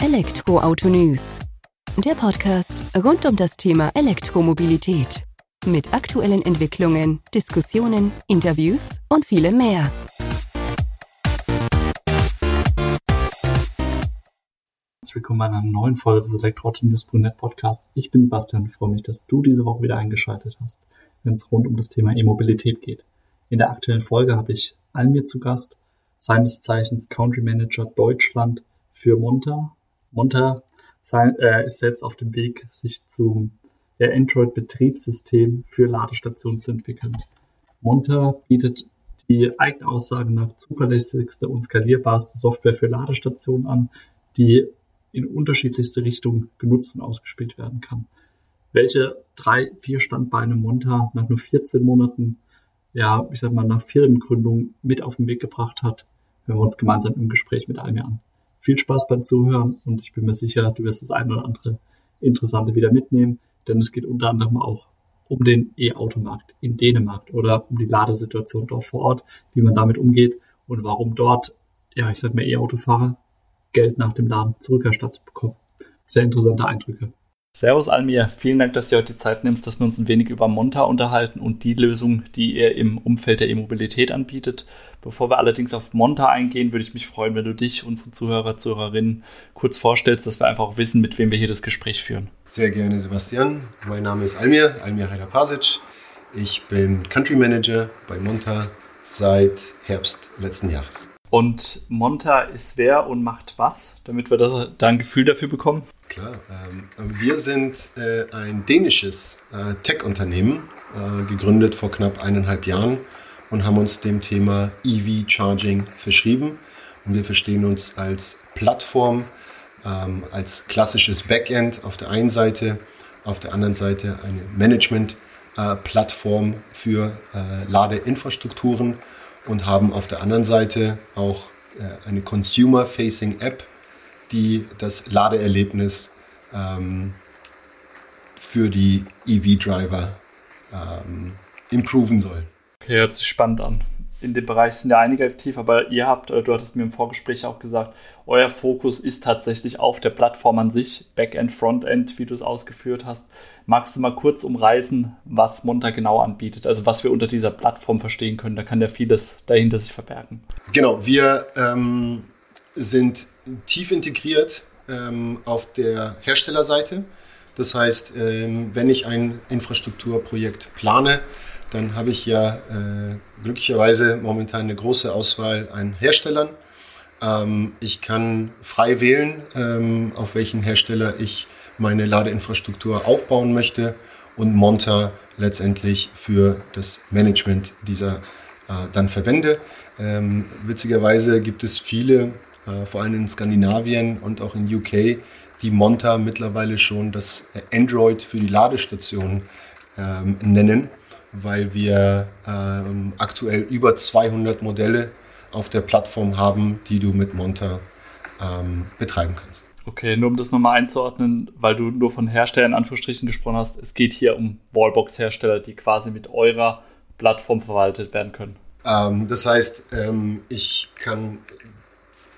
Elektroauto News. Der Podcast rund um das Thema Elektromobilität. Mit aktuellen Entwicklungen, Diskussionen, Interviews und vielem mehr. Herzlich willkommen bei einer neuen Folge des Elektroauto-News.net Podcast. Ich bin Sebastian und freue mich, dass du diese Woche wieder eingeschaltet hast, wenn es rund um das Thema E-Mobilität geht. In der aktuellen Folge habe ich Almir zu Gast, seines Zeichens Country Manager Deutschland für Monta. Monta äh, ist selbst auf dem Weg, sich zum äh, Android-Betriebssystem für Ladestationen zu entwickeln. Monta bietet die eigene Aussage nach zuverlässigste und skalierbarste Software für Ladestationen an, die in unterschiedlichste Richtungen genutzt und ausgespielt werden kann. Welche drei, vier Standbeine Monta nach nur 14 Monaten, ja, ich sag mal, nach Firmengründung mit auf den Weg gebracht hat, hören wir uns gemeinsam im Gespräch mit Almir an. Viel Spaß beim Zuhören und ich bin mir sicher, du wirst das eine oder andere Interessante wieder mitnehmen, denn es geht unter anderem auch um den E-Automarkt in Dänemark oder um die Ladesituation dort vor Ort, wie man damit umgeht und warum dort, ja, ich sag mal, E-Autofahrer Geld nach dem Laden zurückerstattet bekommen. Sehr interessante Eindrücke. Servus Almir, vielen Dank, dass du heute die Zeit nimmst, dass wir uns ein wenig über Monta unterhalten und die Lösung, die ihr im Umfeld der E-Mobilität anbietet. Bevor wir allerdings auf Monta eingehen, würde ich mich freuen, wenn du dich, unsere Zuhörer, Zuhörerinnen kurz vorstellst, dass wir einfach auch wissen, mit wem wir hier das Gespräch führen. Sehr gerne, Sebastian. Mein Name ist Almir, Almir Haidar-Pasic. Ich bin Country Manager bei Monta seit Herbst letzten Jahres. Und Monta ist wer und macht was, damit wir da ein Gefühl dafür bekommen? Klar, ähm, wir sind äh, ein dänisches äh, Tech-Unternehmen, äh, gegründet vor knapp eineinhalb Jahren und haben uns dem Thema EV-Charging verschrieben. Und wir verstehen uns als Plattform, ähm, als klassisches Backend auf der einen Seite, auf der anderen Seite eine Management-Plattform für Ladeinfrastrukturen und haben auf der anderen Seite auch eine Consumer-Facing App, die das Ladeerlebnis ähm, für die EV-Driver ähm, improven soll. Okay, hört sich spannend an in dem Bereich sind ja einige aktiv, aber ihr habt, äh, du hattest mir im Vorgespräch auch gesagt, euer Fokus ist tatsächlich auf der Plattform an sich, Backend, Frontend, wie du es ausgeführt hast. Magst du mal kurz umreißen, was Monta genau anbietet, also was wir unter dieser Plattform verstehen können? Da kann ja vieles dahinter sich verbergen. Genau, wir ähm, sind tief integriert ähm, auf der Herstellerseite. Das heißt, ähm, wenn ich ein Infrastrukturprojekt plane, dann habe ich ja äh, glücklicherweise momentan eine große Auswahl an Herstellern. Ähm, ich kann frei wählen, ähm, auf welchen Hersteller ich meine Ladeinfrastruktur aufbauen möchte und Monta letztendlich für das Management dieser äh, dann verwende. Ähm, witzigerweise gibt es viele, äh, vor allem in Skandinavien und auch in UK, die Monta mittlerweile schon das Android für die Ladestation ähm, nennen weil wir ähm, aktuell über 200 Modelle auf der Plattform haben, die du mit Monta ähm, betreiben kannst. Okay, nur um das nochmal einzuordnen, weil du nur von Herstellern in Anführungsstrichen gesprochen hast, es geht hier um Wallbox-Hersteller, die quasi mit eurer Plattform verwaltet werden können. Ähm, das heißt, ähm, ich kann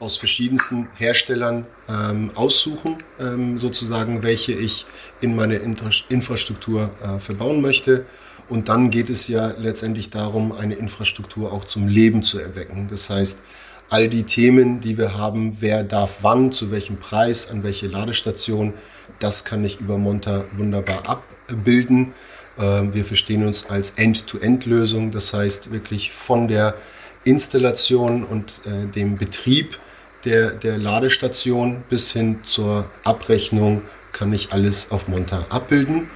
aus verschiedensten Herstellern ähm, aussuchen, ähm, sozusagen, welche ich in meine Infrastruktur äh, verbauen möchte und dann geht es ja letztendlich darum, eine Infrastruktur auch zum Leben zu erwecken. Das heißt, all die Themen, die wir haben, wer darf wann, zu welchem Preis, an welche Ladestation, das kann ich über Monta wunderbar abbilden. Ähm, wir verstehen uns als End-to-End-Lösung, das heißt wirklich von der Installation und äh, dem Betrieb der, der Ladestation bis hin zur Abrechnung kann ich alles auf Monta abbilden.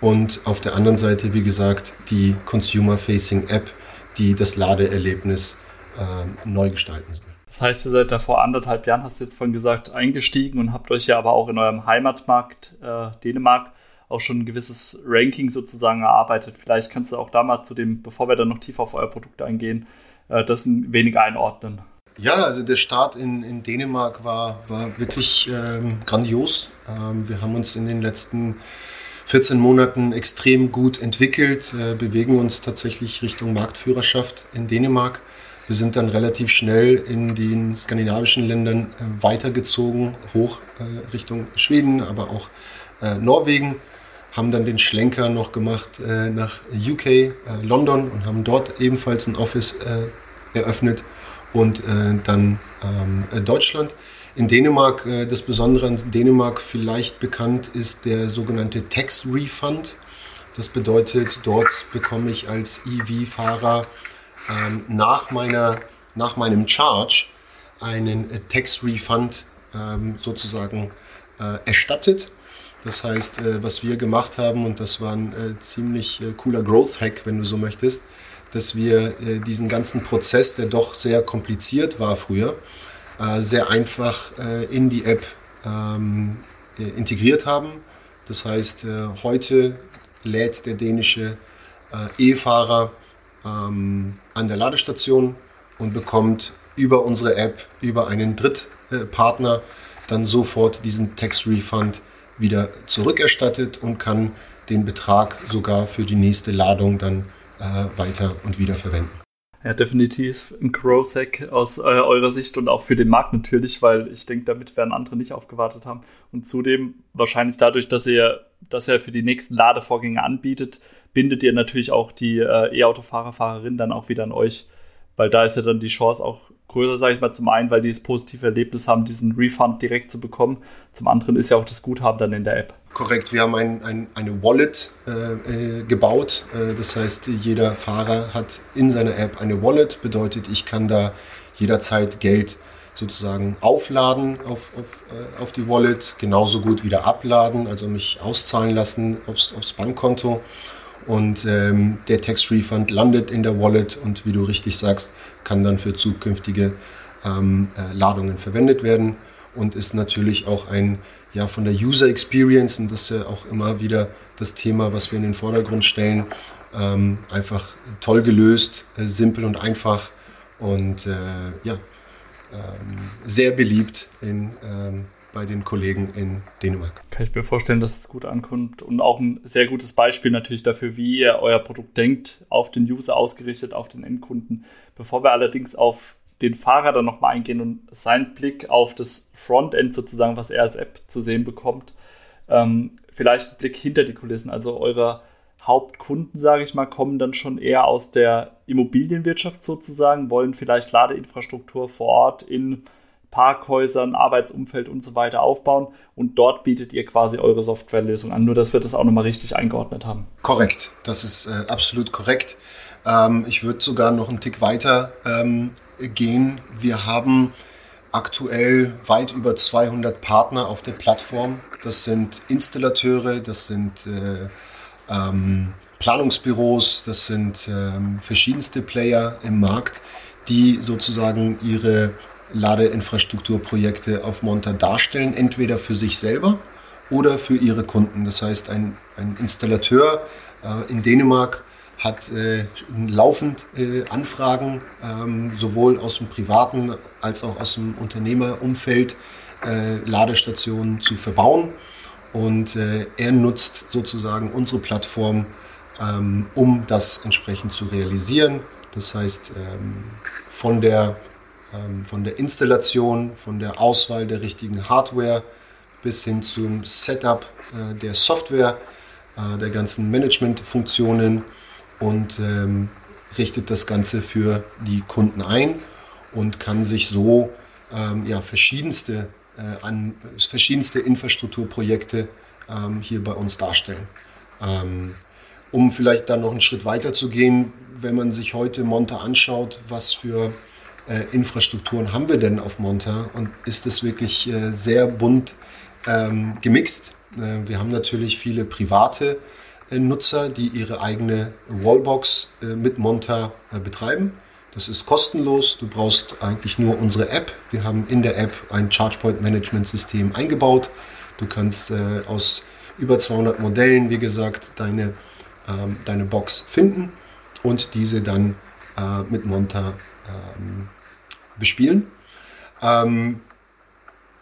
Und auf der anderen Seite, wie gesagt, die Consumer-Facing App, die das Ladeerlebnis äh, neu gestalten soll. Das heißt, ihr seid da vor anderthalb Jahren, hast du jetzt vorhin gesagt, eingestiegen und habt euch ja aber auch in eurem Heimatmarkt äh, Dänemark auch schon ein gewisses Ranking sozusagen erarbeitet. Vielleicht kannst du auch da mal zu dem, bevor wir dann noch tiefer auf euer Produkt eingehen, äh, das ein wenig einordnen. Ja, also der Start in, in Dänemark war, war wirklich ähm, grandios. Ähm, wir haben uns in den letzten 14 Monaten extrem gut entwickelt, äh, bewegen uns tatsächlich Richtung Marktführerschaft in Dänemark. Wir sind dann relativ schnell in den skandinavischen Ländern äh, weitergezogen, hoch äh, Richtung Schweden, aber auch äh, Norwegen. Haben dann den Schlenker noch gemacht äh, nach UK, äh, London und haben dort ebenfalls ein Office äh, eröffnet und dann ähm, Deutschland. In Dänemark, das Besondere an Dänemark vielleicht bekannt ist der sogenannte Tax Refund. Das bedeutet, dort bekomme ich als EV-Fahrer ähm, nach, nach meinem Charge einen äh, Tax Refund ähm, sozusagen äh, erstattet. Das heißt, äh, was wir gemacht haben, und das war ein äh, ziemlich äh, cooler Growth-Hack, wenn du so möchtest, dass wir äh, diesen ganzen Prozess, der doch sehr kompliziert war früher, sehr einfach in die App ähm, integriert haben. Das heißt, heute lädt der dänische E-Fahrer ähm, an der Ladestation und bekommt über unsere App, über einen Drittpartner dann sofort diesen Tax Refund wieder zurückerstattet und kann den Betrag sogar für die nächste Ladung dann äh, weiter und wieder verwenden. Ja, definitiv ein Crowsack aus äh, eurer Sicht und auch für den Markt natürlich, weil ich denke, damit werden andere nicht aufgewartet haben. Und zudem wahrscheinlich dadurch, dass ihr, dass er für die nächsten Ladevorgänge anbietet, bindet ihr natürlich auch die äh, E-Autofahrer, Fahrerinnen dann auch wieder an euch, weil da ist ja dann die Chance auch größer, sage ich mal, zum einen, weil die das positive Erlebnis haben, diesen Refund direkt zu bekommen. Zum anderen ist ja auch das Guthaben dann in der App. Korrekt, wir haben ein, ein, eine Wallet äh, äh gebaut. Äh, das heißt, jeder Fahrer hat in seiner App eine Wallet. Bedeutet, ich kann da jederzeit Geld sozusagen aufladen auf, auf, äh, auf die Wallet, genauso gut wieder abladen, also mich auszahlen lassen aufs, aufs Bankkonto. Und ähm, der Tax Refund landet in der Wallet und wie du richtig sagst, kann dann für zukünftige ähm, äh, Ladungen verwendet werden und ist natürlich auch ein, ja, von der User Experience, und das ist ja auch immer wieder das Thema, was wir in den Vordergrund stellen, ähm, einfach toll gelöst, äh, simpel und einfach und äh, ja, ähm, sehr beliebt in ähm, bei den Kollegen in Dänemark. Kann ich mir vorstellen, dass es gut ankommt und auch ein sehr gutes Beispiel natürlich dafür, wie ihr euer Produkt denkt, auf den User ausgerichtet, auf den Endkunden. Bevor wir allerdings auf den Fahrer dann nochmal eingehen und seinen Blick auf das Frontend sozusagen, was er als App zu sehen bekommt, ähm, vielleicht ein Blick hinter die Kulissen, also eure Hauptkunden, sage ich mal, kommen dann schon eher aus der Immobilienwirtschaft sozusagen, wollen vielleicht Ladeinfrastruktur vor Ort in Parkhäusern, Arbeitsumfeld und so weiter aufbauen. Und dort bietet ihr quasi eure Softwarelösung an. Nur, dass wir das auch nochmal richtig eingeordnet haben. Korrekt, das ist äh, absolut korrekt. Ähm, ich würde sogar noch einen Tick weiter ähm, gehen. Wir haben aktuell weit über 200 Partner auf der Plattform. Das sind Installateure, das sind äh, ähm, Planungsbüros, das sind ähm, verschiedenste Player im Markt, die sozusagen ihre Ladeinfrastrukturprojekte auf Monta darstellen, entweder für sich selber oder für ihre Kunden. Das heißt, ein, ein Installateur äh, in Dänemark hat äh, laufend äh, Anfragen, ähm, sowohl aus dem privaten als auch aus dem Unternehmerumfeld, äh, Ladestationen zu verbauen. Und äh, er nutzt sozusagen unsere Plattform, ähm, um das entsprechend zu realisieren. Das heißt, ähm, von der von der Installation, von der Auswahl der richtigen Hardware bis hin zum Setup äh, der Software, äh, der ganzen Managementfunktionen und ähm, richtet das Ganze für die Kunden ein und kann sich so ähm, ja, verschiedenste, äh, an, verschiedenste Infrastrukturprojekte ähm, hier bei uns darstellen. Ähm, um vielleicht dann noch einen Schritt weiter zu gehen, wenn man sich heute Monte anschaut, was für äh, Infrastrukturen haben wir denn auf Monta und ist es wirklich äh, sehr bunt ähm, gemixt. Äh, wir haben natürlich viele private äh, Nutzer, die ihre eigene Wallbox äh, mit Monta äh, betreiben. Das ist kostenlos. Du brauchst eigentlich nur unsere App. Wir haben in der App ein ChargePoint Management System eingebaut. Du kannst aus über 200 Modellen, wie gesagt, deine, ähm, deine Box finden und diese dann mit Monta ähm, bespielen. Ähm,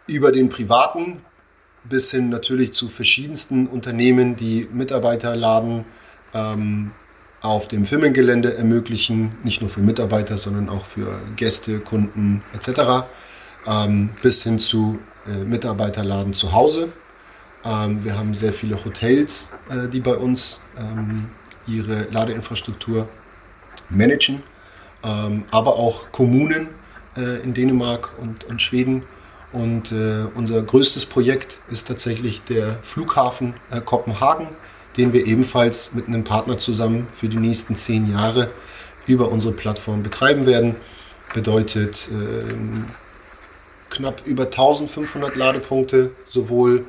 über den privaten bis hin natürlich zu verschiedensten Unternehmen, die Mitarbeiter laden, ähm, auf dem Firmengelände ermöglichen, nicht nur für Mitarbeiter, sondern auch für Gäste, Kunden etc. Ähm, bis hin zu äh, Mitarbeiterladen zu Hause. Ähm, wir haben sehr viele Hotels, äh, die bei uns ähm, ihre Ladeinfrastruktur managen, ähm, aber auch Kommunen äh, in Dänemark und, und Schweden. Und äh, unser größtes Projekt ist tatsächlich der Flughafen äh, Kopenhagen, den wir ebenfalls mit einem Partner zusammen für die nächsten zehn Jahre über unsere Plattform betreiben werden. Bedeutet ähm, knapp über 1500 Ladepunkte, sowohl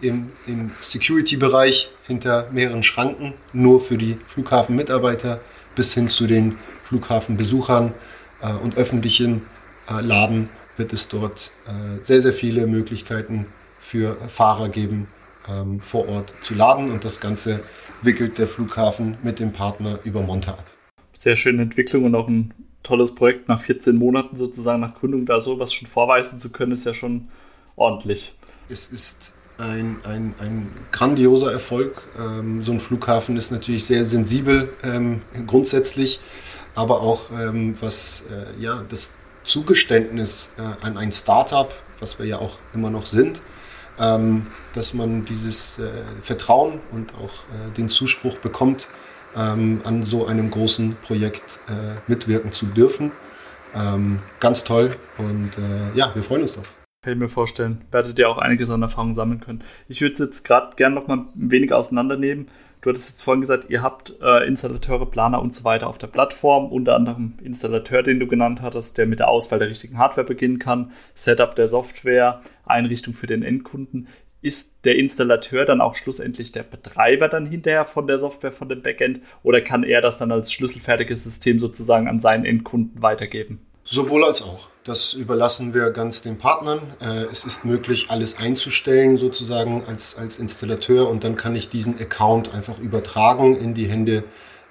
im, im Security-Bereich hinter mehreren Schranken, nur für die Flughafenmitarbeiter, bis hin zu den Flughafenbesuchern äh, und öffentlichen Laden wird es dort äh, sehr, sehr viele Möglichkeiten für Fahrer geben, ähm, vor Ort zu laden. Und das Ganze wickelt der Flughafen mit dem Partner über Monta ab. Sehr schöne Entwicklung und auch ein tolles Projekt nach 14 Monaten sozusagen nach Gründung da sowas schon vorweisen zu können, ist ja schon ordentlich. Es ist ein, ein, ein grandioser Erfolg. Ähm, so ein Flughafen ist natürlich sehr sensibel ähm, grundsätzlich, aber auch ähm, was äh, ja, das Zugeständnis äh, an ein Startup, was wir ja auch immer noch sind, ähm, dass man dieses äh, Vertrauen und auch äh, den Zuspruch bekommt, ähm, an so einem großen Projekt äh, mitwirken zu dürfen. Ähm, ganz toll und äh, ja, wir freuen uns drauf. Kann ich mir vorstellen. Werdet ihr auch einiges an Erfahrung sammeln können. Ich würde es jetzt gerade gerne noch mal ein wenig auseinandernehmen. Du hattest jetzt vorhin gesagt, ihr habt äh, Installateure, Planer und so weiter auf der Plattform, unter anderem Installateur, den du genannt hattest, der mit der Auswahl der richtigen Hardware beginnen kann, Setup der Software, Einrichtung für den Endkunden. Ist der Installateur dann auch schlussendlich der Betreiber dann hinterher von der Software, von dem Backend, oder kann er das dann als schlüsselfertiges System sozusagen an seinen Endkunden weitergeben? Sowohl als auch. Das überlassen wir ganz den Partnern. Äh, es ist möglich, alles einzustellen sozusagen als, als Installateur und dann kann ich diesen Account einfach übertragen in die Hände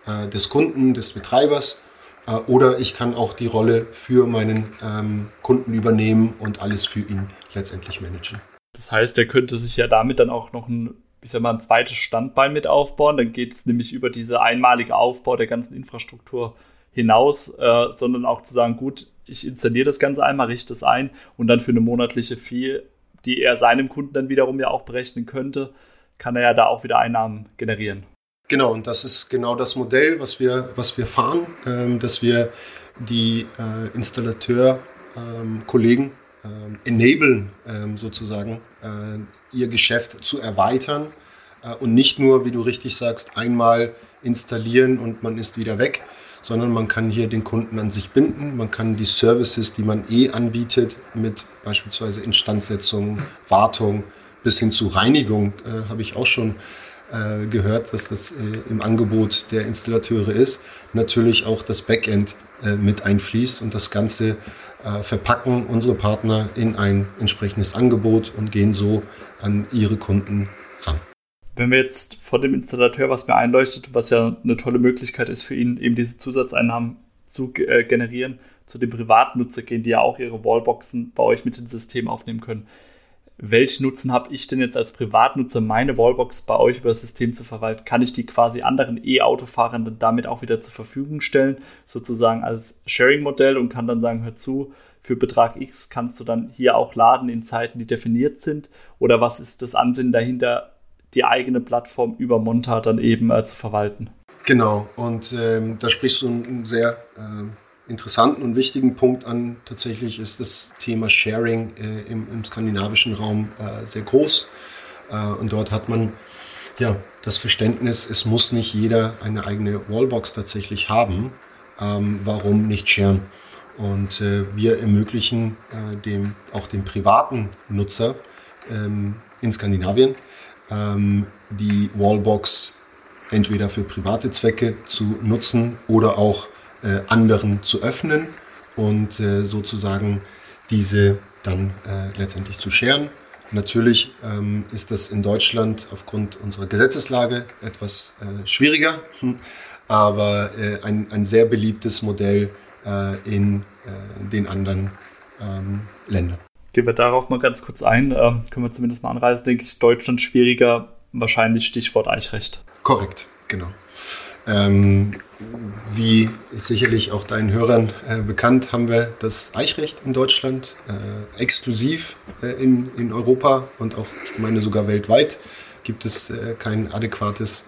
äh, des Kunden, des Betreibers. Äh, oder ich kann auch die Rolle für meinen ähm, Kunden übernehmen und alles für ihn letztendlich managen. Das heißt, er könnte sich ja damit dann auch noch ein, ich sag mal, ein zweites Standbein mit aufbauen. Dann geht es nämlich über diese einmalige Aufbau der ganzen Infrastruktur hinaus, sondern auch zu sagen, gut, ich installiere das Ganze einmal, richte es ein und dann für eine monatliche Fee, die er seinem Kunden dann wiederum ja auch berechnen könnte, kann er ja da auch wieder Einnahmen generieren. Genau, und das ist genau das Modell, was wir, was wir fahren, ähm, dass wir die äh, Installateur-Kollegen ähm, enablen, ähm, sozusagen, äh, ihr Geschäft zu erweitern äh, und nicht nur, wie du richtig sagst, einmal installieren und man ist wieder weg, sondern man kann hier den Kunden an sich binden. Man kann die Services, die man eh anbietet, mit beispielsweise Instandsetzung, Wartung bis hin zu Reinigung, äh, habe ich auch schon äh, gehört, dass das äh, im Angebot der Installateure ist. Natürlich auch das Backend äh, mit einfließt und das Ganze äh, verpacken unsere Partner in ein entsprechendes Angebot und gehen so an ihre Kunden. Wenn wir jetzt von dem Installateur, was mir einleuchtet, was ja eine tolle Möglichkeit ist für ihn, eben diese Zusatzeinnahmen zu äh, generieren, zu den Privatnutzer gehen, die ja auch ihre Wallboxen bei euch mit ins System aufnehmen können. Welchen Nutzen habe ich denn jetzt als Privatnutzer, meine Wallbox bei euch über das System zu verwalten? Kann ich die quasi anderen E-Autofahrern damit auch wieder zur Verfügung stellen, sozusagen als Sharing-Modell und kann dann sagen, hör zu, für Betrag X kannst du dann hier auch laden in Zeiten, die definiert sind? Oder was ist das Ansinnen dahinter, die eigene Plattform über Monta dann eben äh, zu verwalten. Genau, und ähm, da sprichst du einen sehr äh, interessanten und wichtigen Punkt an. Tatsächlich ist das Thema Sharing äh, im, im, skandinavischen Raum äh, sehr groß. Äh, und dort hat man ja das Verständnis, es muss nicht jeder eine eigene Wallbox tatsächlich haben. Ähm, warum nicht sharen? Und äh, wir ermöglichen dem, auch dem privaten Nutzer ähm, in Skandinavien ähm, die Wallbox entweder für private Zwecke zu nutzen oder auch äh, anderen zu öffnen und äh, sozusagen diese dann äh, letztendlich zu scheren. Natürlich ähm, ist das in Deutschland aufgrund unserer Gesetzeslage etwas äh, schwieriger, aber äh, ein, ein sehr beliebtes Modell äh, in den anderen ähm, Ländern. Gehen wir darauf mal ganz kurz ein. Ähm, können wir zumindest mal anreisen, denke ich. Deutschland schwieriger, wahrscheinlich Stichwort Eichrecht. Korrekt, genau. Ähm, wie sicherlich auch deinen Hörern äh, bekannt, haben wir das Eichrecht in Deutschland, äh, exklusiv äh, in, in Europa und auch, ich meine sogar weltweit, gibt es äh, kein adäquates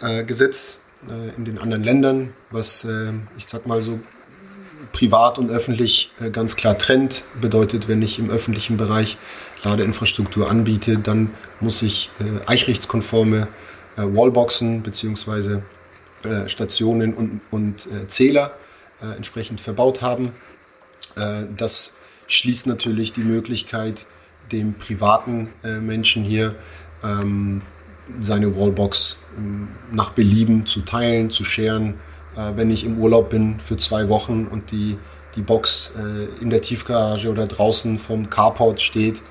äh, Gesetz äh, in den anderen Ländern, was, ich sag mal so, privat und öffentlich ganz klar trennt. Bedeutet, wenn ich im öffentlichen Bereich Ladeinfrastruktur anbiete, dann muss ich eichrechtskonforme Wallboxen beziehungsweise äh, Stationen und, und äh, Zähler äh, entsprechend verbaut haben. das schließt natürlich die Möglichkeit, dem privaten Menschen hier ähm, seine Wallbox ähm, nach Belieben zu teilen, zu scheren. Wenn ich im Urlaub bin für zwei Wochen und die, die Box in der Tiefgarage oder draußen vom Carport steht,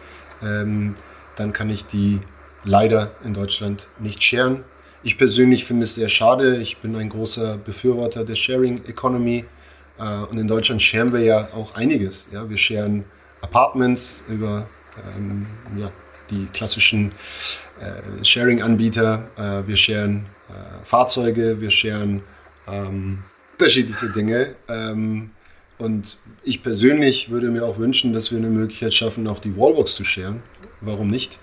ähm, dann kann ich die leider in Deutschland nicht scheren. Ich persönlich finde es sehr schade. Ich bin ein großer Befürworter der Sharing Economy. Äh, und in Deutschland sharen wir ja auch einiges. Ja? Wir sharen Apartments über ähm, ja, die klassischen äh, Sharing-Anbieter. Äh, wir sharen äh, Fahrzeuge, wir sharen ähm, unterschiedliche Dinge. Ähm, und ich persönlich würde mir auch wünschen, dass wir eine Möglichkeit schaffen, auch die Wallbox zu sharen. Warum nicht?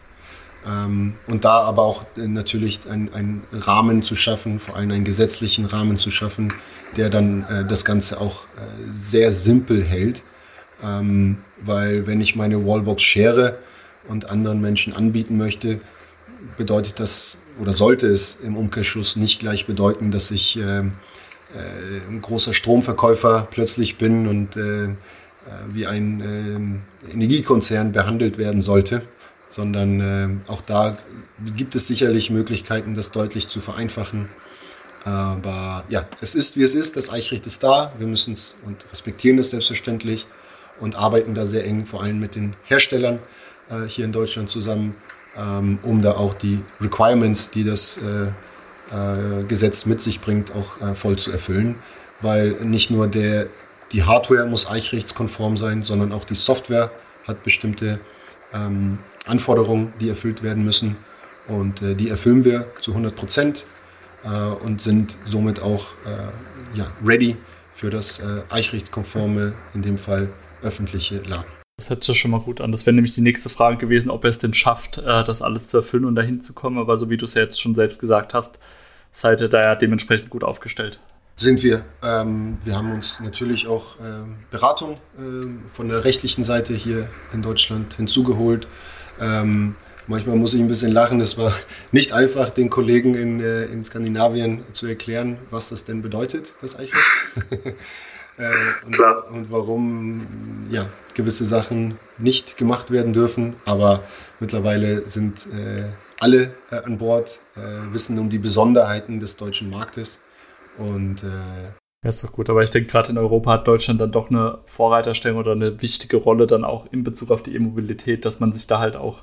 Ähm, und da aber auch äh, natürlich einen Rahmen zu schaffen, vor allem einen gesetzlichen Rahmen zu schaffen, der dann äh, das Ganze auch äh, sehr simpel hält. Ähm, weil wenn ich meine Wallbox schere und anderen Menschen anbieten möchte, bedeutet das oder sollte es im Umkehrschluss nicht gleich bedeuten, dass ich äh, äh, ein großer Stromverkäufer plötzlich bin und äh, wie ein Energiekonzern behandelt werden sollte sondern äh, auch da gibt es sicherlich Möglichkeiten, das deutlich zu vereinfachen. Aber ja, es ist wie es ist, das Eichrecht ist da, wir müssen es und respektieren es selbstverständlich und arbeiten da sehr eng, vor allem mit den Herstellern äh, hier in Deutschland zusammen, ähm, um da auch die Requirements, die das äh, äh, Gesetz mit sich bringt, auch äh, voll zu erfüllen. Weil nicht nur der, die Hardware muss eichrechtskonform sein, sondern auch die Software hat bestimmte ähm, Anforderungen, die erfüllt werden müssen. Und äh, die erfüllen wir zu 100 Prozent äh, und sind somit auch äh, ja, ready für das äh, eichrechtskonforme, in dem Fall öffentliche Laden. Das hört sich schon mal gut an. Das wäre nämlich die nächste Frage gewesen, ob er es denn schafft, äh, das alles zu erfüllen und dahin zu kommen. Aber so wie du es ja jetzt schon selbst gesagt hast, seid ihr da ja dementsprechend gut aufgestellt. Sind wir. Ähm, wir haben uns natürlich auch ähm, Beratung ähm, von der rechtlichen Seite hier in Deutschland hinzugeholt. Ähm, manchmal muss ich ein bisschen lachen. Es war nicht einfach, den Kollegen in, äh, in Skandinavien zu erklären, was das denn bedeutet, das Eichrecht. äh, und, Klar. und warum ja, gewisse Sachen nicht gemacht werden dürfen. Aber mittlerweile sind äh, alle äh, an Bord, äh, wissen um die Besonderheiten des deutschen Marktes. Und äh, ja, ist doch gut, aber ich denke, gerade in Europa hat Deutschland dann doch eine Vorreiterstellung oder eine wichtige Rolle dann auch in Bezug auf die E-Mobilität, dass man sich da halt auch,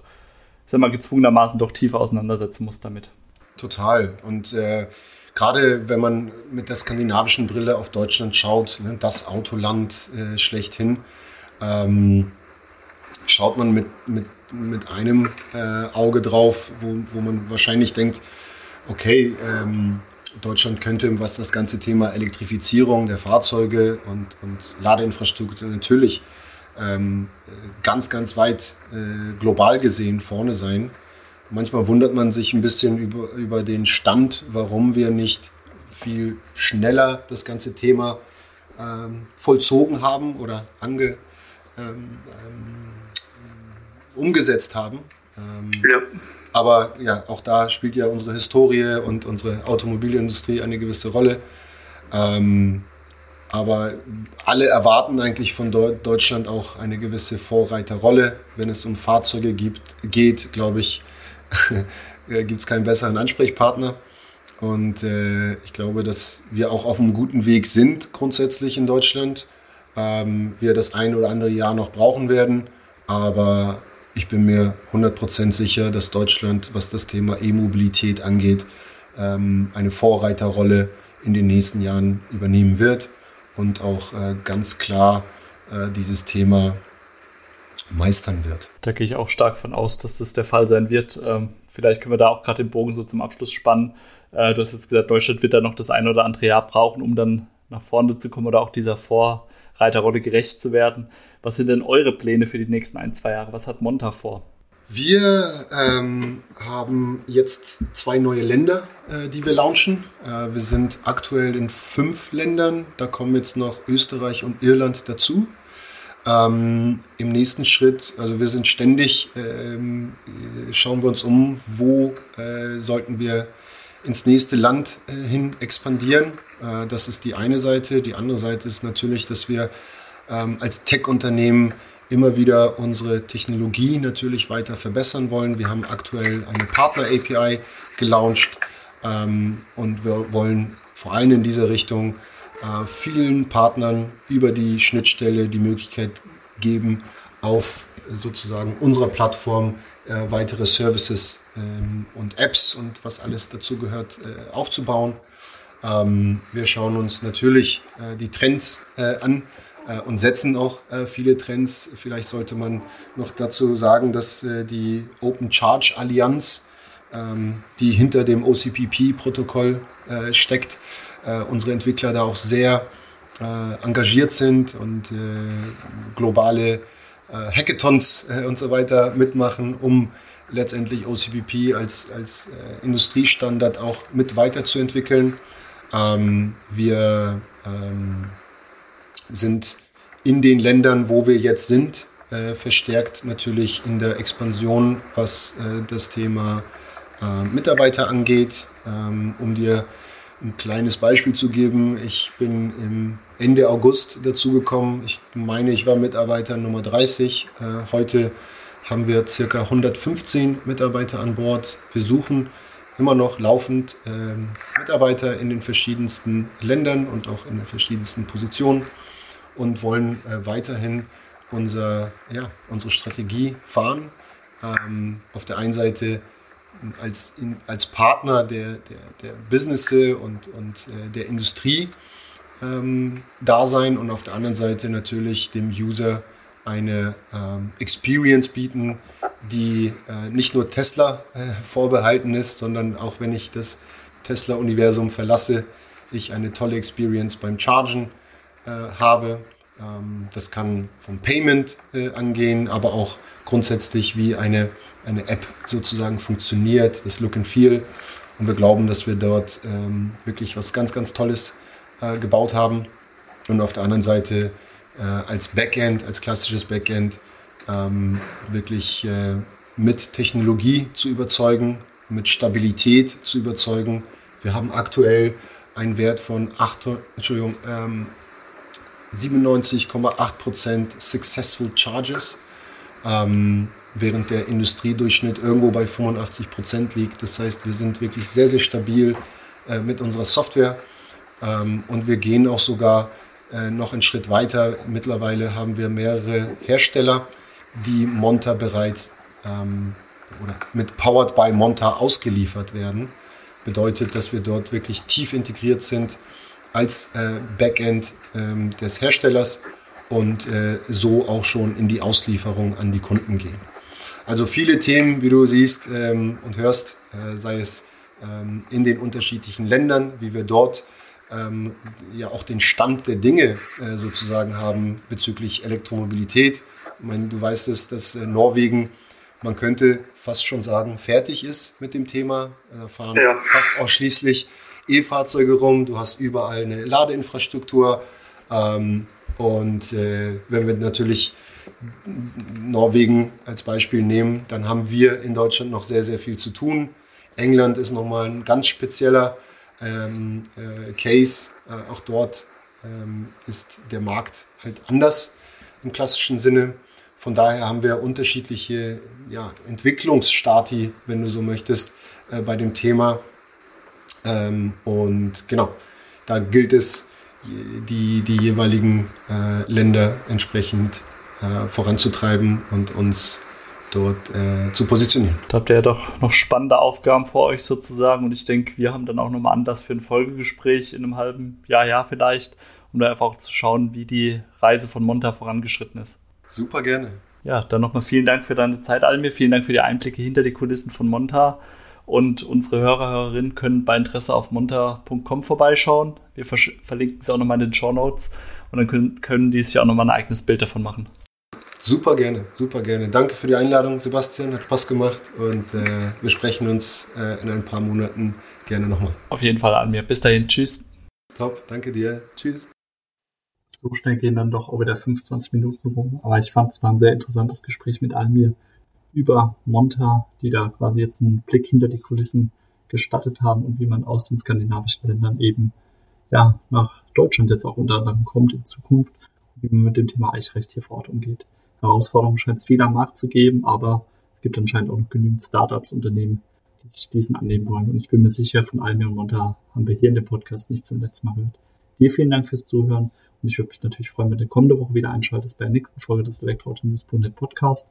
sag mal, gezwungenermaßen doch tiefer auseinandersetzen muss damit. Total. Und äh, gerade wenn man mit der skandinavischen Brille auf Deutschland schaut, ne, das Autoland äh, schlechthin, ähm, schaut man mit, mit, mit einem äh, Auge drauf, wo, wo man wahrscheinlich denkt, okay, ähm, Deutschland könnte, was das ganze Thema Elektrifizierung der Fahrzeuge und, und Ladeinfrastruktur natürlich ähm, ganz, ganz weit äh, global gesehen vorne sein. Manchmal wundert man sich ein bisschen über, über den Stand, warum wir nicht viel schneller das ganze Thema ähm, vollzogen haben oder ange, ähm, ähm umgesetzt haben. Ähm, ja. Aber ja, auch da spielt ja unsere Historie und unsere Automobilindustrie eine gewisse Rolle. Ähm, aber alle erwarten eigentlich von Deutschland auch eine gewisse Vorreiterrolle. Wenn es um Fahrzeuge gibt, geht, glaube ich, gibt es keinen besseren Ansprechpartner. Und äh, ich glaube, dass wir auch auf einem guten Weg sind, grundsätzlich in Deutschland. Ähm, wir das ein oder andere Jahr noch brauchen werden. Aber ich bin mir 100% sicher, dass Deutschland, was das Thema E-Mobilität angeht, ähm, eine Vorreiterrolle in den nächsten Jahren übernehmen wird und auch äh, ganz klar äh, dieses Thema meistern wird. Da gehe ich auch stark von aus, dass das der Fall sein wird. Ähm, vielleicht können wir da auch gerade den Bogen so zum Abschluss spannen. Äh, du hast jetzt gesagt, Deutschland wird da noch das ein oder andere Jahr brauchen, um dann nach vorne zu kommen oder auch dieser Vorreiterrolle gerecht zu werden. Was sind denn eure Pläne für die nächsten ein, zwei Jahre? Was hat Monta vor? Wir ähm, haben jetzt zwei neue Länder, äh, die wir launchen. Äh, wir sind aktuell in fünf Ländern. Da kommen jetzt noch Österreich und Irland dazu. Ähm, Im nächsten Schritt, also wir sind ständig, ähm, schauen wir uns um, wo äh, sollten wir ins nächste Land äh, hin expandieren. Äh, das ist die eine Seite. Die andere Seite ist natürlich, dass wir ähm, als Tech-Unternehmen immer wieder unsere Technologie natürlich weiter verbessern wollen. Wir haben aktuell eine Partner-API gelauncht ähm, und wir wollen vor allem in dieser Richtung äh, vielen Partnern über die Schnittstelle die Möglichkeit geben, auf sozusagen unserer Plattform äh, weitere Services ähm, und Apps und was alles dazu gehört äh, aufzubauen. Ähm, wir schauen uns natürlich äh, die Trends äh, an äh, und setzen auch äh, viele Trends. Vielleicht sollte man noch dazu sagen, dass die Open Charge Allianz, ähm, die hinter dem OCPP-Protokoll steckt, unsere Entwickler da auch sehr engagiert sind und globale Hackathons und so weiter mitmachen, um letztendlich OCPP als, als Industriestandard auch mit weiterzuentwickeln. Ähm, wir ähm, sind in den Ländern, wo wir jetzt sind, äh, verstärkt natürlich in der Expansion, was äh, das Thema äh, Mitarbeiter angeht. Ähm, um dir ein kleines Beispiel zu geben, ich bin im Ende August dazugekommen. Ich meine, ich war Mitarbeiter Nummer 30. Äh, heute haben wir circa 115 Mitarbeiter an Bord. Wir suchen immer noch laufend ähm, Mitarbeiter in den verschiedensten Ländern und auch in den verschiedensten Positionen und wollen äh, weiterhin unser, ja, unsere Strategie fahren. Ähm, auf der einen Seite als, in, als Partner der, der, der Businesse und, und äh, der Industrie ähm, da sein und auf der anderen Seite natürlich dem User eine ähm, Experience bieten, die äh, nicht nur Tesla äh, vorbehalten ist, sondern auch wenn ich das Tesla-Universum verlasse, ich eine tolle Experience beim Chargen äh, habe. Ähm, das kann vom Payment äh, angehen, aber auch grundsätzlich wie eine, eine App sozusagen funktioniert, das Look and Feel. Und wir glauben, dass wir dort ähm, wirklich was ganz, ganz Tolles äh, gebaut haben. Und auf der anderen Seite äh, als Backend, als klassisches Backend, ähm, wirklich äh, mit Technologie zu überzeugen, mit Stabilität zu überzeugen. Wir haben aktuell einen Wert von 8, Entschuldigung, ähm, 97,8% Successful Charges, ähm, während der Industriedurchschnitt irgendwo bei 85% liegt. Das heißt, wir sind wirklich sehr, sehr stabil äh, mit unserer Software ähm, und wir gehen auch sogar äh, noch einen Schritt weiter. Mittlerweile haben wir mehrere Hersteller, die Monta bereits ähm, oder mit Powered by Monta ausgeliefert werden. Bedeutet, dass wir dort wirklich tief integriert sind als äh, Backend ähm, des Herstellers und äh, so auch schon in die Auslieferung an die Kunden gehen. Also viele Themen, wie du siehst ähm, und hörst, äh, sei es ähm, in den unterschiedlichen Ländern, wie wir dort ähm, ja auch den Stand der Dinge äh, sozusagen haben bezüglich Elektromobilität. Ich meine, du weißt es, dass äh, Norwegen, man könnte fast schon sagen, fertig ist mit dem Thema. Fahren ja. fast ausschließlich E-Fahrzeuge rum, du hast überall eine Ladeinfrastruktur. Ähm, und äh, wenn wir natürlich Norwegen als Beispiel nehmen, dann haben wir in Deutschland noch sehr, sehr viel zu tun. England ist nochmal ein ganz spezieller ähm, äh, Case. Äh, auch dort ähm, ist der Markt halt anders im klassischen Sinne. Von daher haben wir unterschiedliche ja, Entwicklungsstati, wenn du so möchtest, äh, bei dem Thema. Ähm, und genau, da gilt es, die, die jeweiligen äh, Länder entsprechend äh, voranzutreiben und uns dort äh, zu positionieren. Da habt ihr ja doch noch spannende Aufgaben vor euch sozusagen und ich denke, wir haben dann auch nochmal Anlass für ein Folgegespräch in einem halben Jahr, Jahr vielleicht, um da einfach auch zu schauen, wie die Reise von Monta vorangeschritten ist. Super gerne. Ja, dann nochmal vielen Dank für deine Zeit, Almir. Vielen Dank für die Einblicke hinter die Kulissen von Monta. Und unsere Hörer, Hörerinnen können bei Interesse auf munter.com vorbeischauen. Wir verlinken sie auch nochmal in den Show Notes und dann können, können die sich auch nochmal ein eigenes Bild davon machen. Super gerne, super gerne. Danke für die Einladung, Sebastian. Hat Spaß gemacht und äh, wir sprechen uns äh, in ein paar Monaten gerne nochmal. Auf jeden Fall an mir. Bis dahin. Tschüss. Top, danke dir. Tschüss. So schnell gehen dann doch auch wieder 25 Minuten rum. Aber ich fand es war ein sehr interessantes Gespräch mit Almir über Monta, die da quasi jetzt einen Blick hinter die Kulissen gestattet haben und wie man aus den skandinavischen Ländern eben ja nach Deutschland jetzt auch unter anderem kommt in Zukunft und wie man mit dem Thema Eichrecht hier vor Ort umgeht. Herausforderungen scheint es viel am Markt zu geben, aber es gibt anscheinend auch genügend Startups, Unternehmen, die sich diesen annehmen wollen. Und ich bin mir sicher, von und Monta haben wir hier in dem Podcast nicht zum letzten Mal gehört. Dir vielen Dank fürs Zuhören und ich würde mich natürlich freuen, wenn du kommende Woche wieder einschaltest bei der nächsten Folge des Elektroauto-News.net Podcast.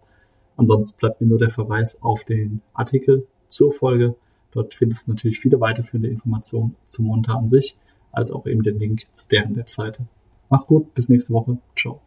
Ansonsten bleibt mir nur der Verweis auf den Artikel zur Folge. Dort findest du natürlich viele weiterführende Informationen zum Monta an sich, als auch eben den Link zu deren Webseite. Mach's gut, bis nächste Woche. Ciao.